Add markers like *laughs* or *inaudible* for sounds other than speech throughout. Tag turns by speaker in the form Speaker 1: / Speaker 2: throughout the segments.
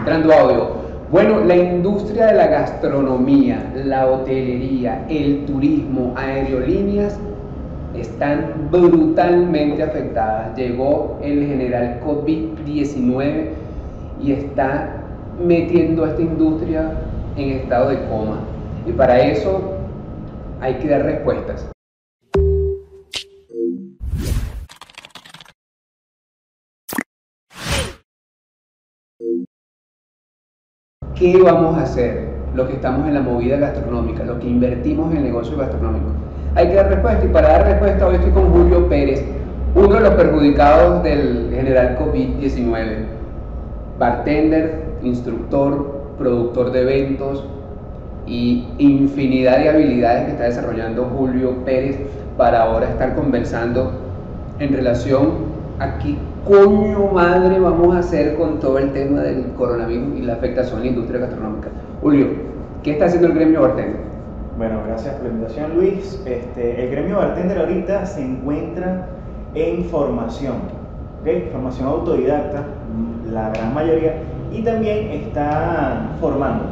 Speaker 1: Entrando audio. Bueno, la industria de la gastronomía, la hotelería, el turismo, aerolíneas están brutalmente afectadas. Llegó el general COVID-19 y está metiendo a esta industria en estado de coma. Y para eso hay que dar respuestas. ¿Qué vamos a hacer los que estamos en la movida gastronómica, los que invertimos en el negocio gastronómico? Hay que dar respuesta y para dar respuesta hoy estoy con Julio Pérez, uno de los perjudicados del general COVID-19, bartender, instructor, productor de eventos y infinidad de habilidades que está desarrollando Julio Pérez para ahora estar conversando en relación a qué coño madre vamos a hacer con todo el tema del coronavirus y la afectación a la industria gastronómica. Julio, ¿qué está haciendo el gremio bartender?
Speaker 2: Bueno, gracias por la invitación Luis. Este, el gremio bartender ahorita se encuentra en formación, ¿okay? formación autodidacta, la gran mayoría, y también están formando.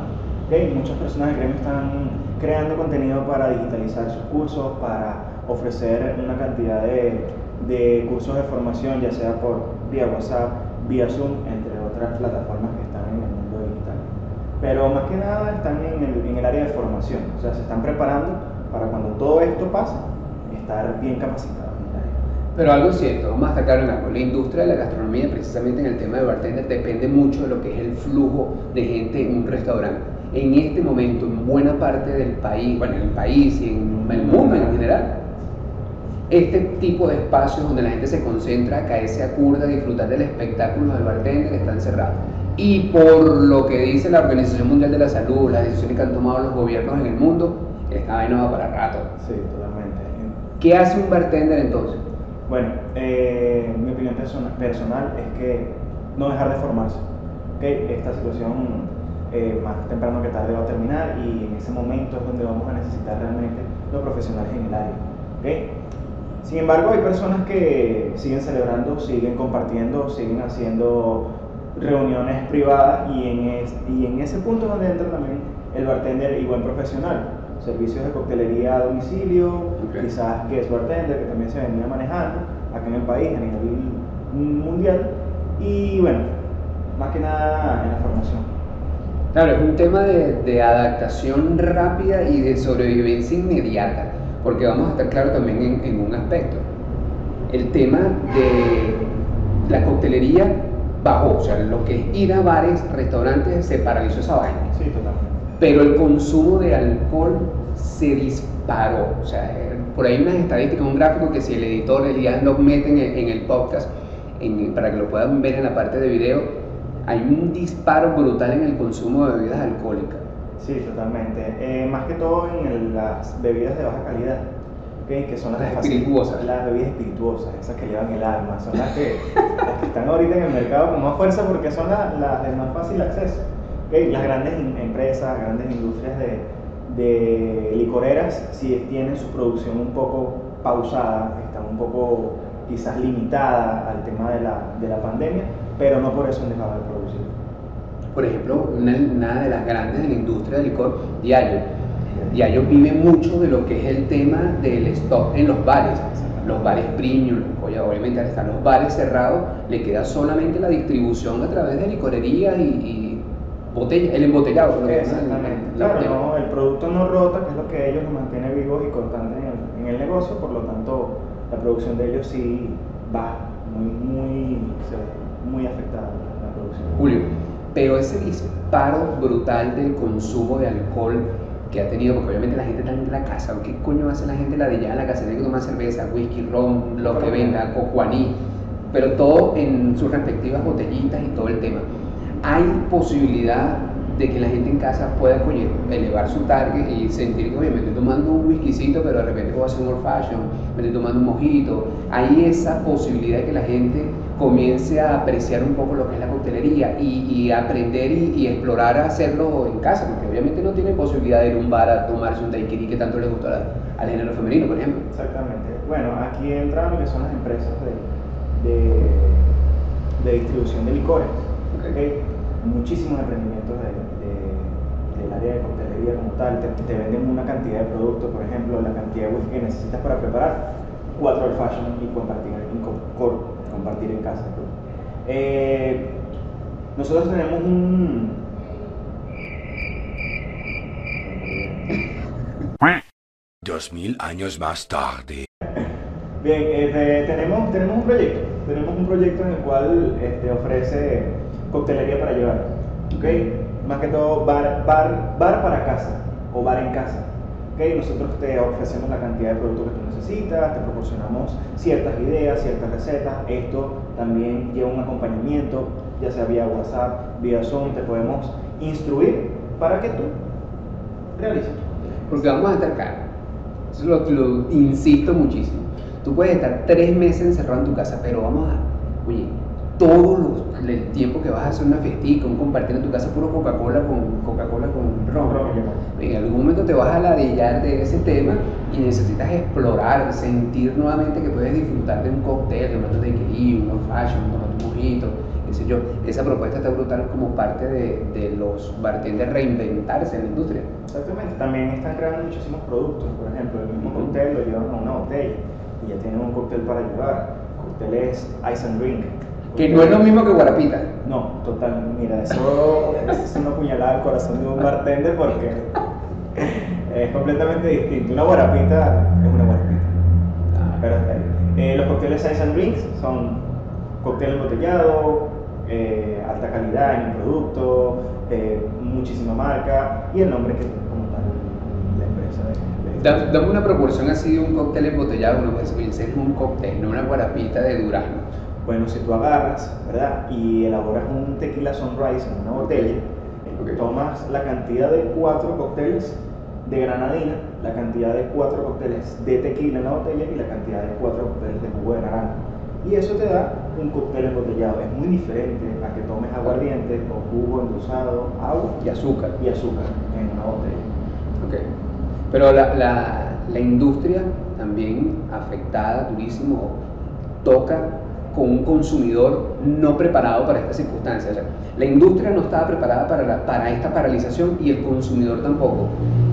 Speaker 2: ¿okay? Muchas personas del gremio están creando contenido para digitalizar sus cursos, para ofrecer una cantidad de, de cursos de formación, ya sea por vía WhatsApp, vía Zoom, entre otras plataformas que están en el mundo digital. Pero más que nada están en el, en el área de formación, o sea, se están preparando para cuando todo esto pase, estar bien capacitados.
Speaker 1: Pero algo cierto, vamos a estar claro en algo. La industria de la gastronomía, precisamente en el tema de bartender, depende mucho de lo que es el flujo de gente en un restaurante. En este momento, en buena parte del país, bueno, en el país y en el mundo en general, este tipo de espacios donde la gente se concentra, caerse a curda, disfrutar del espectáculo del bartender, están cerrados. Y por lo que dice la Organización Mundial de la Salud, las decisiones que han tomado los gobiernos en el mundo, esta vaina va para rato.
Speaker 2: Sí, totalmente.
Speaker 1: ¿Qué hace un bartender entonces?
Speaker 2: Bueno, eh, mi opinión persona- personal es que no dejar de formarse. ¿okay? Esta situación eh, más temprano que tarde va a terminar y en ese momento es donde vamos a necesitar realmente los profesionales en el área. ¿okay? Sin embargo, hay personas que siguen celebrando, siguen compartiendo, siguen haciendo reuniones privadas y en, es- y en ese punto es donde entra también el bartender y buen profesional. Servicios de coctelería a domicilio, quizás guest bartender que también se venía manejando acá en el país a nivel mundial y bueno, más que nada en la formación.
Speaker 1: Claro, es un tema de, de adaptación rápida y de sobrevivencia inmediata, porque vamos a estar claros también en, en un aspecto. El tema de la coctelería bajó, o sea, lo que es ir a bares, restaurantes, se paralizó esa vaina.
Speaker 2: Sí, totalmente.
Speaker 1: Pero el consumo de alcohol se disparó. O sea, eh, por ahí unas estadísticas, un gráfico que si el editor Elías lo mete en el, en el podcast, en- para que lo puedan ver en la parte de video, hay un disparo brutal en el consumo de bebidas alcohólicas.
Speaker 2: Sí, totalmente. Eh, más que todo en el- las bebidas de baja calidad, que son las,
Speaker 1: Las espirituosas.
Speaker 2: Las bebidas espirituosas, esas que llevan el alma, son las que, las que están ahorita en el mercado con más fuerza porque son las, de más fácil acceso. Las grandes in- empresas, grandes industrias de, de licoreras, si tienen su producción un poco pausada, están un poco quizás limitada al tema de la, de la pandemia, pero no por eso han dejado de producir.
Speaker 1: Por ejemplo, una, una de las grandes de la industria del licor, Diallo. Diallo vive mucho de lo que es el tema del stock en los bares. Los bares premium, obviamente al estar los bares cerrados, le queda solamente la distribución a través de licorerías y, y botella, el embotellado. lo
Speaker 2: Exactamente.
Speaker 1: la
Speaker 2: Claro, no, el producto no rota, que es lo que ellos los mantiene vivos y constantes en el, en el negocio, por lo tanto la producción de ellos sí va muy, muy, muy afectada la producción.
Speaker 1: Julio, pero ese disparo brutal del consumo de alcohol que ha tenido, porque obviamente la gente está en la casa, ¿qué coño hace la gente la de ya en la casa? Tiene que tomar cerveza, whisky, ron, lo que venga, cojuaní, pero todo en sus respectivas botellitas y todo el tema. Hay posibilidad de que la gente en casa pueda coño, elevar su target y sentir que, oye, me estoy tomando un whiskycito, pero de repente voy a hacer un old fashion, me estoy tomando un mojito. Hay esa posibilidad de que la gente comience a apreciar un poco lo que es la coctelería y, y aprender y, y explorar a hacerlo en casa, porque obviamente no tienen posibilidad de ir a un bar a tomarse un daiquiri que tanto les gusta al, al género femenino, por ejemplo.
Speaker 2: Exactamente. Bueno, aquí entran lo que son las empresas de, de, de distribución de licores.
Speaker 1: Ok.
Speaker 2: ¿ok? muchísimos emprendimientos del área de coctelería como tal, te, te, venden una cantidad de productos, por ejemplo, la cantidad de whisky que necesitas para preparar cuatro old fashion y compartir, compartir en casa. Eh, nosotros tenemos un... *laughs*
Speaker 3: Dos mil años más tarde.
Speaker 2: Bien, este, tenemos, tenemos un proyecto. Tenemos un proyecto en el cual este, ofrece coctelería para llevar. ¿Ok? Más que todo bar, bar, bar para casa o bar en casa. ¿Ok? Nosotros te ofrecemos la cantidad de productos que tú necesitas, te proporcionamos ciertas ideas, ciertas recetas. Esto también lleva un acompañamiento, ya sea vía WhatsApp, vía Zoom, te podemos instruir para que tú realices.
Speaker 1: Porque vamos a estar acá. Eso lo, lo insisto muchísimo. Tú puedes estar tres meses encerrado en tu casa, pero vamos a, oye, todo el tiempo que vas a hacer una festica, un compartir en tu casa puro Coca-Cola con Coca-Cola con ron. En algún momento te vas a ladillar de ese tema y necesitas explorar, sentir nuevamente que puedes disfrutar de un cóctel, de un de un un fashion, un mojito, qué sé yo. Esa propuesta está brutal como parte de, de los bartenders reinventarse en la industria.
Speaker 2: Exactamente. También están creando muchísimos productos. Por ejemplo, el mismo cóctel lo llevan a una botella y ya tienen un cóctel para llevar. Cócteles Ice and Drink
Speaker 1: que no es lo mismo que Guarapita.
Speaker 2: No, total. Mira, eso, es una puñalada al corazón de un bartender porque es completamente distinto. Una Guarapita es una Guarapita. Ah. Pero eh, los cócteles Ice and Drinks son cócteles embotellados, eh, alta calidad en el producto, eh, muchísima marca y el nombre que tiene como tal la
Speaker 1: empresa. Dame una proporción así de un cóctel embotellado, uno puede es un cóctel, no una guarapita de Durazno.
Speaker 2: Bueno, si tú agarras, ¿verdad? Y elaboras un tequila sunrise en una botella, tomas la cantidad de cuatro cócteles de granadina, la cantidad de cuatro cócteles de tequila en la botella y la cantidad de cuatro cócteles de jugo de naranja. Y eso te da un cóctel embotellado. Es muy diferente a que tomes aguardiente o jugo endulzado, agua
Speaker 1: y azúcar.
Speaker 2: Y azúcar en una botella.
Speaker 1: Ok. Pero la, la, la industria también afectada durísimo toca con un consumidor no preparado para estas circunstancias. la industria no estaba preparada para, para esta paralización y el consumidor tampoco.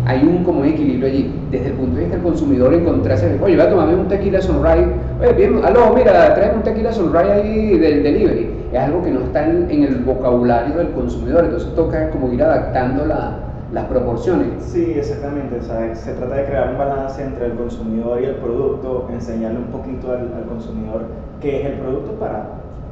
Speaker 1: Hay un como equilibrio allí. Desde el punto de vista del consumidor encontrarse, oye, voy a tomarme un tequila sunrise, oye, bien, aló, mira, tráeme un tequila sunrise ahí del delivery. Es algo que no está en, en el vocabulario del consumidor, entonces toca como ir adaptando la, las proporciones.
Speaker 2: Sí, exactamente. Se trata de crear un balance entre el consumidor y el producto, enseñarle un poquito al, consumidor qué es el producto para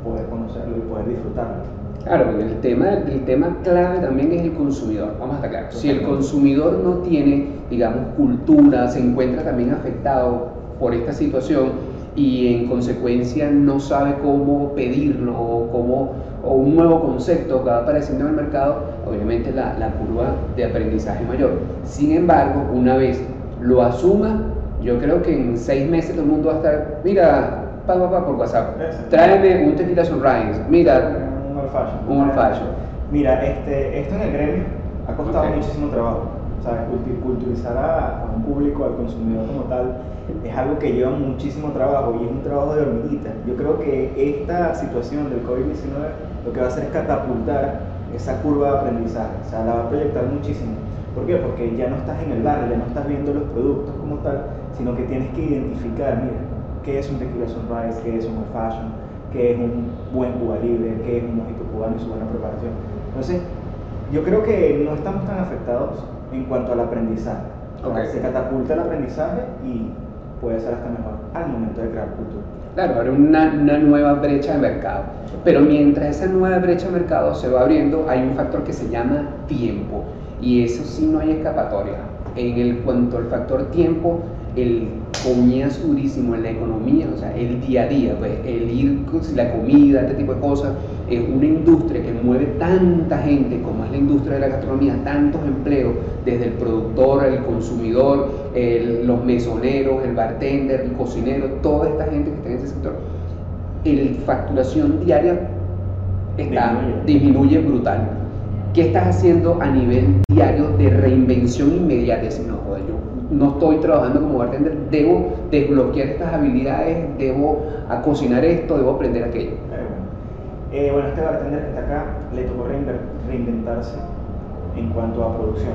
Speaker 2: poder conocerlo y poder disfrutarlo.
Speaker 1: Claro, porque el tema, el tema clave también es el consumidor, vamos a estar claros. Si el consumidor no tiene, digamos, cultura, se encuentra también afectado por esta situación y en consecuencia no sabe cómo pedirlo o cómo o un nuevo concepto que va apareciendo en el mercado, obviamente la, la curva de aprendizaje mayor. Sin embargo, una vez lo asuma, yo creo que en seis meses todo el mundo va a estar, mira, pa, pa, pa por WhatsApp, tráeme un tequila sunrise, mira,
Speaker 2: un old fashion.
Speaker 1: Un old fashion.
Speaker 2: Mira, este, esto en el gremio ha costado muchísimo trabajo. ¿sabes? Culturizar a, un público, al consumidor como tal, es algo que lleva muchísimo trabajo y es un trabajo de hormiguita. Yo creo que esta situación del COVID-19 lo que va a hacer es catapultar esa curva de aprendizaje, o sea, la va a proyectar muchísimo. ¿Por qué? Porque ya no estás en el barrio, ya no estás viendo los productos como tal, sino que tienes que identificar, mira, qué es un tequila sunrise, qué es un old fashion, qué es un buen Cuba libre, qué es un mojito cubano y su buena preparación. Entonces, yo creo que no estamos tan afectados en cuanto al aprendizaje. Se catapulta el aprendizaje y puede ser hasta mejor al momento de crear cultura.
Speaker 1: Claro, habrá una, una, nueva brecha de mercado. Pero mientras esa nueva brecha de mercado se va abriendo, hay un factor que se llama tiempo. Y eso sí no hay escapatoria. En el cuanto al factor tiempo, el comienzo durísimo en la economía, o sea, el día a día, pues el ir, la comida, este tipo de cosas, es una industria que mueve tanta gente como es la industria de la gastronomía, tantos empleos, desde el productor, el consumidor, los mesoneros, el bartender, el cocinero, toda esta gente que está en ese sector, la facturación diaria está, disminuye. brutal. ¿Qué estás haciendo a nivel diario de reinvención inmediata? Si no, joder, yo no estoy trabajando como bartender, debo desbloquear estas habilidades, debo a cocinar esto, debo aprender aquello.
Speaker 2: Eh, bueno, este bartender que está acá le tocó reinventarse en cuanto a producción.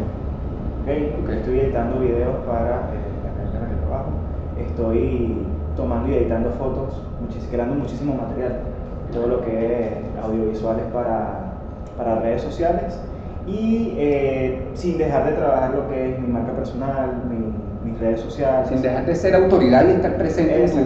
Speaker 2: ¿ok?
Speaker 1: Ok.
Speaker 2: Estoy editando videos para eh, la la que trabajo. Estoy tomando y editando fotos, muchis- creando muchísimo material. Todo lo que es audiovisuales para, para redes sociales. Y eh, sin dejar de trabajar lo que es mi marca personal, mi- mis redes sociales.
Speaker 1: Sin dejar de ser autoridad y estar presente en tu.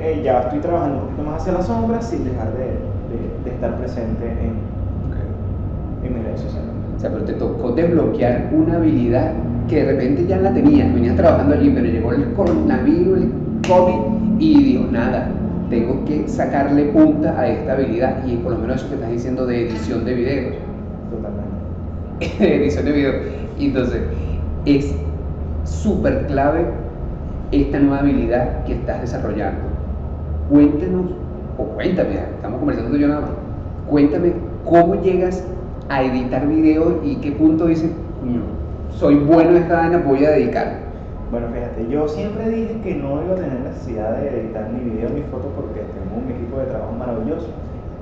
Speaker 2: Eh, ya estoy trabajando un poquito más hacia la sombra sin dejar de, de- de estar presente en, en mis redes sociales.
Speaker 1: O sea, pero te tocó desbloquear una habilidad que de repente ya la tenías, venías trabajando allí, pero llegó el coronavirus, el COVID, y dijo, nada, tengo que sacarle punta a esta habilidad, y por lo menos eso que estás diciendo de edición de videos. *laughs* Edición de videos. Y entonces, es súper clave esta nueva habilidad que estás desarrollando. Cuéntanos, o cuéntame, estamos conversando tú y yo nada más, cuéntame cómo llegas a editar videos y qué punto dices, "Coño, soy bueno en esta vaina, voy a dedicarme.
Speaker 2: Bueno, fíjate, yo siempre dije que no iba a tener necesidad de editar ni videos ni fotos porque tengo un equipo de trabajo maravilloso.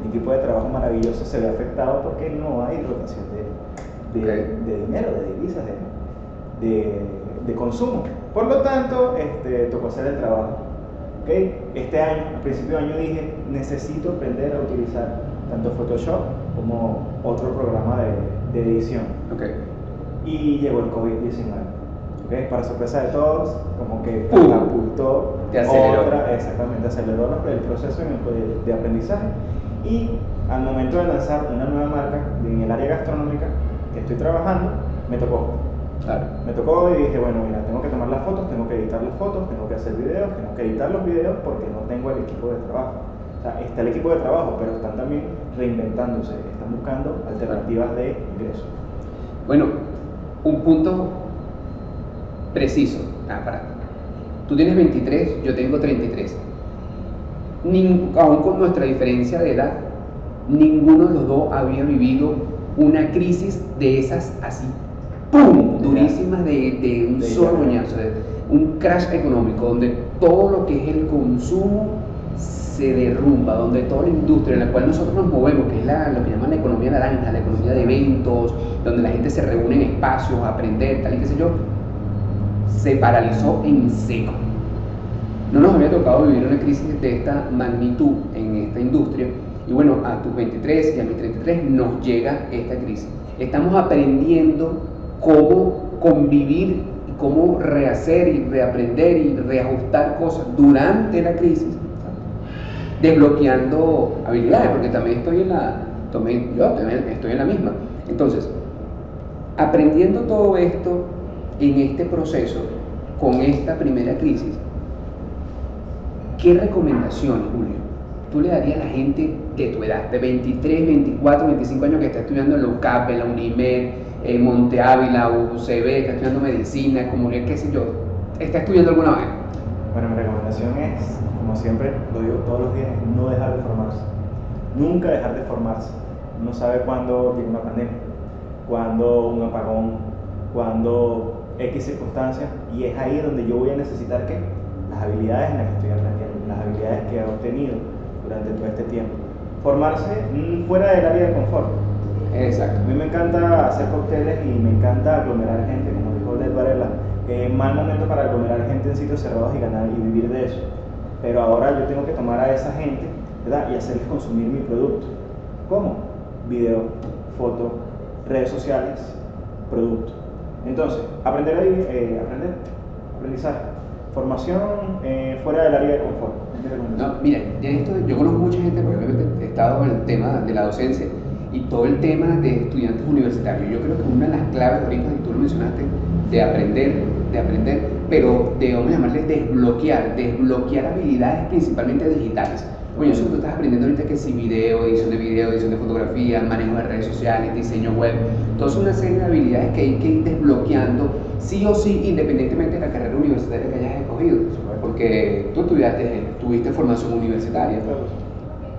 Speaker 2: Mi equipo de trabajo maravilloso se ve afectado porque no hay rotación de, de, de dinero, de divisas, de, de, de consumo. Por lo tanto, este, tocó hacer el trabajo. ¿ok? Este año, a principio de año dije, necesito aprender a utilizar tanto Photoshop como otro programa de, de edición
Speaker 1: Ok.
Speaker 2: y llegó el COVID-19. ¿ok? Para sorpresa de todos, como que
Speaker 1: ¡Pum!
Speaker 2: catapultó otra, exactamente, aceleró el proceso de, aprendizaje. Y al momento de lanzar una nueva marca en el área gastronómica estoy trabajando, me tocó.
Speaker 1: Claro.
Speaker 2: Me tocó y dije, bueno, mira, tengo que tomar las fotos, tengo que editar las fotos, tengo que hacer videos, tengo que editar los videos porque no tengo el equipo de trabajo. O sea, está el equipo de trabajo, pero están también reinventándose, están buscando alternativas de ingreso.
Speaker 1: Bueno, un punto preciso. Ah, para. Tú tienes 23, yo tengo 33. Nin- aún con nuestra diferencia de edad, ninguno de los dos había vivido una crisis de esas así, ¡pum! durísimas de, de un solo de un crash económico, donde todo lo que es el consumo se derrumba, donde toda la industria en la cual nosotros nos movemos, que es la- lo que llaman la economía naranja, la economía de eventos, donde la gente se reúne en espacios a aprender, tal y qué sé yo, se paralizó en seco. No nos había tocado vivir una crisis de esta magnitud en esta industria. Y bueno, a tus 23 y a mis 33 nos llega esta crisis. Estamos aprendiendo cómo convivir y cómo rehacer y reaprender y reajustar cosas durante la crisis, desbloqueando habilidades, porque también estoy en la, yo también estoy en la misma. Entonces, aprendiendo todo esto en este proceso, con esta primera crisis, ¿qué recomendaciones, Julio, tú le darías a la gente de tu edad, de 23, 24, 25 años que está estudiando en la UCAP, en la UNIMED, en Monte Ávila, UCB, está estudiando medicina, comunidad, qué sé yo, está estudiando alguna vez?
Speaker 2: Bueno, mi recomendación es, como siempre lo digo todos los días, no dejar de formarse. Nunca dejar de formarse. No sabe cuándo viene una pandemia, cuándo un apagón, cuándo X circunstancias, y es ahí donde yo voy a necesitar que las habilidades en las que estoy aprendiendo, las habilidades que he obtenido durante todo este tiempo. Formarse mm, fuera del área de confort.
Speaker 1: Exacto.
Speaker 2: A mí me encanta hacer cócteles y me encanta aglomerar gente, como dijo Led Varela. Eh, mal momento para aglomerar gente en sitios cerrados y ganar y vivir de eso. Pero ahora yo tengo que tomar a esa gente ¿verdad? y hacerles consumir mi producto. ¿Cómo? Video, foto, redes sociales, producto. Entonces, aprender ahí, eh, aprender, aprendizaje, formación eh, fuera del área de confort.
Speaker 1: No, mira, ya esto, yo conozco mucha gente, porque obviamente he estado en el tema de la docencia y todo el tema de estudiantes universitarios. Yo creo que una de las claves, ahorita y tú lo mencionaste, de aprender, de aprender, pero de, vamos a desbloquear, desbloquear habilidades principalmente digitales. Oye, eso tú estás aprendiendo ahorita que si video, edición de video, edición de fotografía, manejo de redes sociales, diseño web, todas son una serie de habilidades que hay que ir desbloqueando sí o sí, independientemente de la carrera universitaria que hayas escogido. Porque tú estudiaste, tuviste formación universitaria,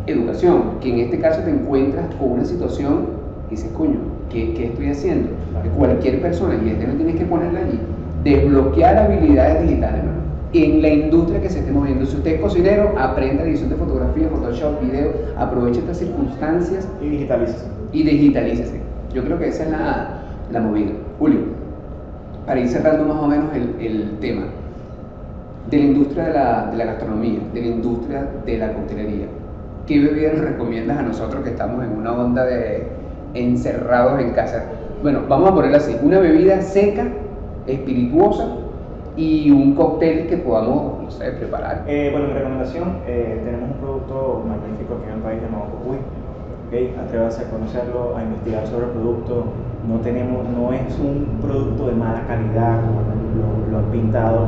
Speaker 1: educación, que en este caso te encuentras con una situación y dices, coño, ¿qué, qué estoy haciendo? Cualquier persona, y este no tienes que ponerla allí, desbloquear habilidades digitales, hermano. en la industria que se esté moviendo. Si usted es cocinero, aprenda edición de fotografía, Photoshop, video, aproveche estas circunstancias
Speaker 2: Y digitalícese.
Speaker 1: y digitalícese. Yo creo que esa es la, la movida. Julio, para ir cerrando más o menos el, el tema de la industria de la, de la gastronomía, de la industria de la coctelería, ¿qué bebida nos recomiendas a nosotros que estamos en una onda de encerrados en casa? Bueno, vamos a ponerla así, una bebida seca, espirituosa y un cóctel que podamos, no preparar.
Speaker 2: Eh, bueno, mi recomendación, eh, tenemos un producto magnífico aquí en el país llamado Cocuy. ¿okay? Atrévase a conocerlo, a investigar sobre el producto. No, tenemos, no es un producto de mala calidad como lo, lo han pintado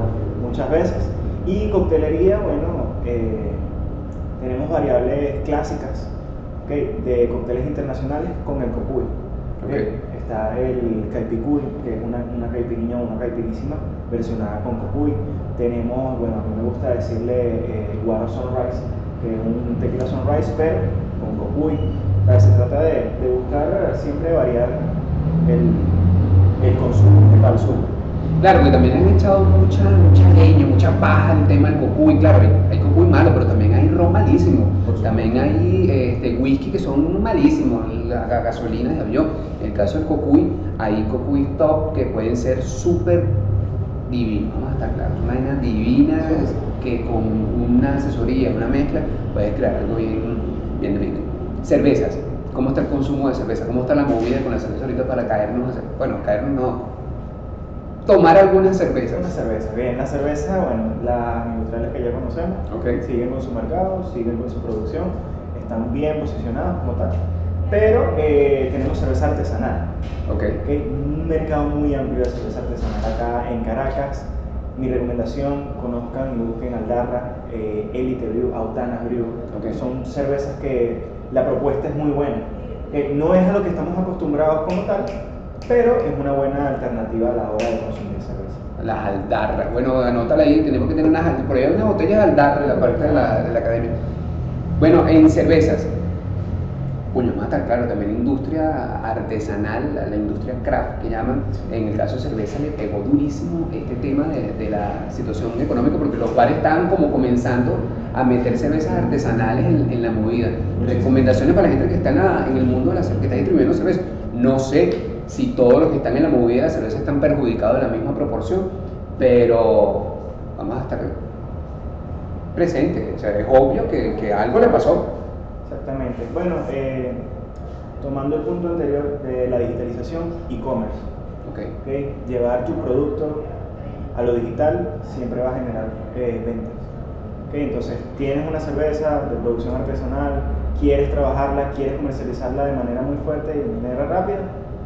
Speaker 2: muchas veces. Y coctelería, bueno, eh, tenemos variables clásicas ¿okay? de cócteles internacionales con el Cocuy. Está el Caipicuy, que es una, una caipiriña o una caipirísima versionada con Cocuy. Tenemos, bueno, a mí me gusta decirle eh, Guaro Sunrise, que es un tequila Sunrise, pero con Cocuy. O sea, se trata de, de buscar siempre variar el, el consumo, el consumo.
Speaker 1: Claro, que también han echado mucha, mucha leña, mucha paja al tema del cocuy. Claro, hay, hay cocuy malo, pero también hay ron malísimo. También hay este, whisky que son malísimos, la, la gasolina de avión. En el caso del cocuy, hay cocuy top que pueden ser súper divinos, vamos a estar claros. Una vaina divina que con una asesoría, una mezcla, puedes crear algo bien, bien rico. Cervezas. ¿Cómo está el consumo de cerveza? ¿Cómo está la movida con la cerveza ahorita para caernos? Bueno, caernos no. Tomar algunas cervezas.
Speaker 2: Una cerveza, bien, la cerveza, bueno, las industriales que ya conocemos,
Speaker 1: Ok.
Speaker 2: siguen con su mercado, siguen con su producción, están bien posicionadas como tal. Pero eh, tenemos cerveza artesanal,
Speaker 1: Ok.
Speaker 2: ¿ok? un mercado muy amplio de cerveza artesanal acá en Caracas. Mi recomendación, conozcan y busquen Aldarra, eh, Elite Brew, Autana Brew.
Speaker 1: Ok.
Speaker 2: Son cervezas que la propuesta es muy buena. Eh, no es a lo que estamos acostumbrados como tal, pero es una buena alternativa a la hora de consumir cerveza.
Speaker 1: Las aldarras. Bueno, anótala ahí, tenemos que tener unas aldarras. Por ahí hay unas botellas de aldarra en la parte de la, de la academia. Bueno, en cervezas. Coño, mata, claro, también industria artesanal, la, la industria craft que llaman. En el caso de cerveza le pegó durísimo este tema de, de la situación económica porque los bares estaban como comenzando a meter cervezas artesanales en, en la movida. Recomendaciones para la gente que está en, la- en el mundo de la cerveza, que está distribuyendo cerveza. No sé si todos los que están en la movida de la cerveza están perjudicados en la misma proporción, pero vamos a estar presentes. O sea, es obvio que, que algo le pasó.
Speaker 2: Exactamente. Bueno, eh, tomando el punto anterior de la digitalización, e-commerce.
Speaker 1: Ok.
Speaker 2: ¿ok? Llevar tu producto a lo digital siempre va a generar eh, ventas. ¿ok? Entonces, tienes una cerveza de producción artesanal, quieres trabajarla, quieres comercializarla de manera muy fuerte y de manera rápida,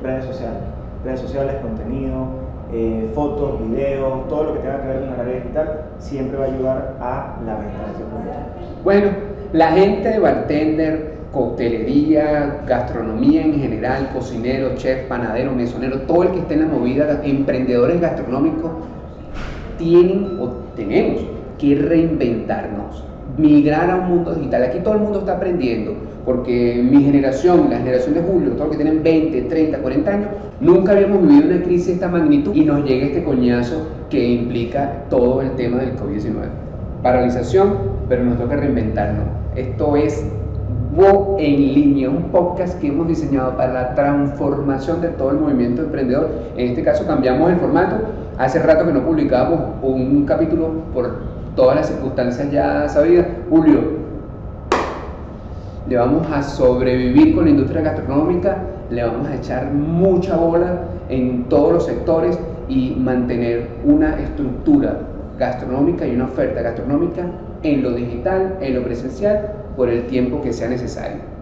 Speaker 2: redes sociales. Redes sociales, contenido, eh, fotos, videos, todo lo que tenga que ver con el área digital, siempre va a ayudar a la venta de.
Speaker 1: Bueno, la gente de bartender, coctelería, gastronomía en general, cocinero, chef, panadero, mesonero, todo el que esté en la movida, emprendedores gastronómicos, tienen o tenemos que reinventarnos, migrar a un mundo digital. Aquí todo el mundo está aprendiendo, porque mi generación, la generación de Julio, todos los que tienen 20, 30, 40 años, nunca habíamos vivido una crisis de esta magnitud y nos llega este coñazo que implica todo el tema del COVID-19. Paralización, pero nos toca reinventarnos. Esto es Wo en línea, un podcast que hemos diseñado para la transformación de todo el movimiento emprendedor. En este caso cambiamos el formato. Hace rato que no publicábamos un capítulo por todas las circunstancias ya sabidas. Julio, le vamos a sobrevivir con la industria gastronómica, le vamos a echar mucha bola en todos los sectores y mantener una estructura gastronómica y una oferta gastronómica en lo digital, en lo presencial, por el tiempo que sea necesario.